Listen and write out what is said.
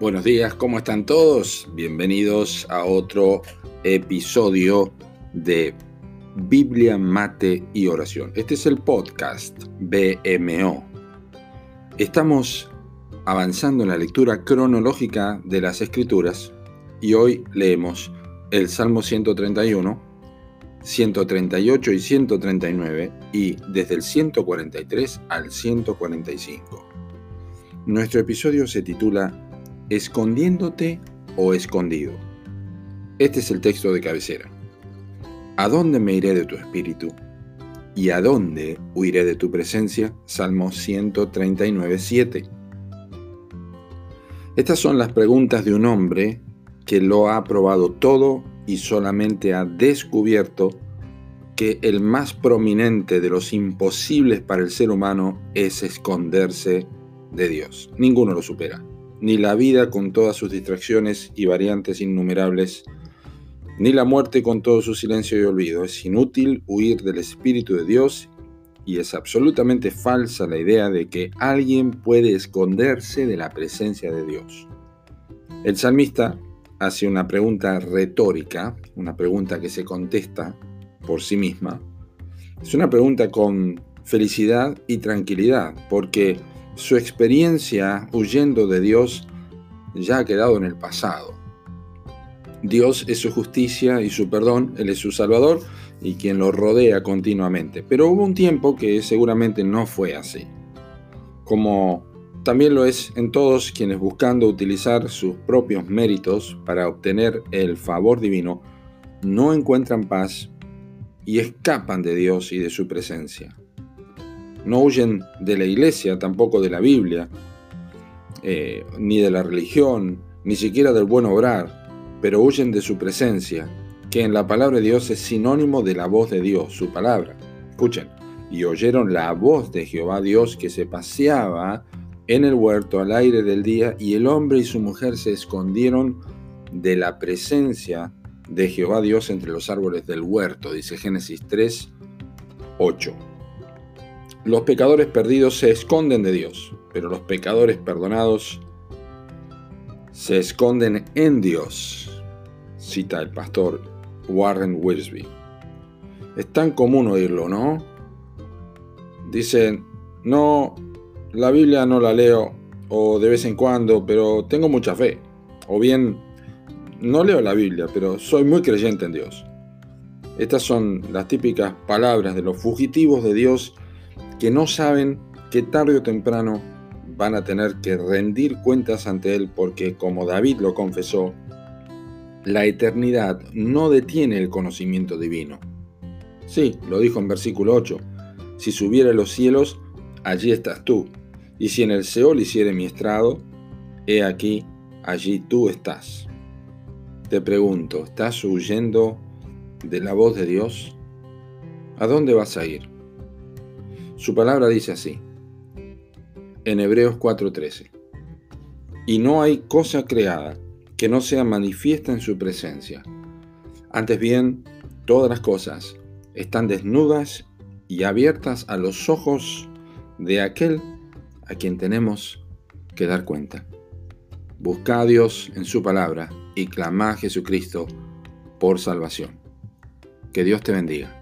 Buenos días, ¿cómo están todos? Bienvenidos a otro episodio de Biblia, Mate y Oración. Este es el podcast BMO. Estamos avanzando en la lectura cronológica de las Escrituras y hoy leemos el Salmo 131, 138 y 139 y desde el 143 al 145. Nuestro episodio se titula escondiéndote o escondido. Este es el texto de cabecera. ¿A dónde me iré de tu espíritu? ¿Y a dónde huiré de tu presencia? Salmo 139, 7. Estas son las preguntas de un hombre que lo ha probado todo y solamente ha descubierto que el más prominente de los imposibles para el ser humano es esconderse de Dios. Ninguno lo supera ni la vida con todas sus distracciones y variantes innumerables, ni la muerte con todo su silencio y olvido. Es inútil huir del Espíritu de Dios y es absolutamente falsa la idea de que alguien puede esconderse de la presencia de Dios. El salmista hace una pregunta retórica, una pregunta que se contesta por sí misma. Es una pregunta con felicidad y tranquilidad, porque su experiencia huyendo de Dios ya ha quedado en el pasado. Dios es su justicia y su perdón, Él es su Salvador y quien lo rodea continuamente. Pero hubo un tiempo que seguramente no fue así. Como también lo es en todos quienes buscando utilizar sus propios méritos para obtener el favor divino, no encuentran paz y escapan de Dios y de su presencia no huyen de la iglesia, tampoco de la Biblia, eh, ni de la religión, ni siquiera del buen obrar, pero huyen de su presencia, que en la palabra de Dios es sinónimo de la voz de Dios, su palabra. Escuchen, y oyeron la voz de Jehová Dios que se paseaba en el huerto al aire del día, y el hombre y su mujer se escondieron de la presencia de Jehová Dios entre los árboles del huerto, dice Génesis 3, 8. Los pecadores perdidos se esconden de Dios, pero los pecadores perdonados se esconden en Dios, cita el pastor Warren Wiersbe. Es tan común oírlo, ¿no? Dicen, no, la Biblia no la leo, o de vez en cuando, pero tengo mucha fe. O bien, no leo la Biblia, pero soy muy creyente en Dios. Estas son las típicas palabras de los fugitivos de Dios que no saben que tarde o temprano van a tener que rendir cuentas ante Él porque, como David lo confesó, la eternidad no detiene el conocimiento divino. Sí, lo dijo en versículo 8, si subiera a los cielos, allí estás tú, y si en el Seol hiciere mi estrado, he aquí, allí tú estás. Te pregunto, ¿estás huyendo de la voz de Dios? ¿A dónde vas a ir? Su palabra dice así, en Hebreos 4:13, y no hay cosa creada que no sea manifiesta en su presencia. Antes bien, todas las cosas están desnudas y abiertas a los ojos de aquel a quien tenemos que dar cuenta. Busca a Dios en su palabra y clama a Jesucristo por salvación. Que Dios te bendiga.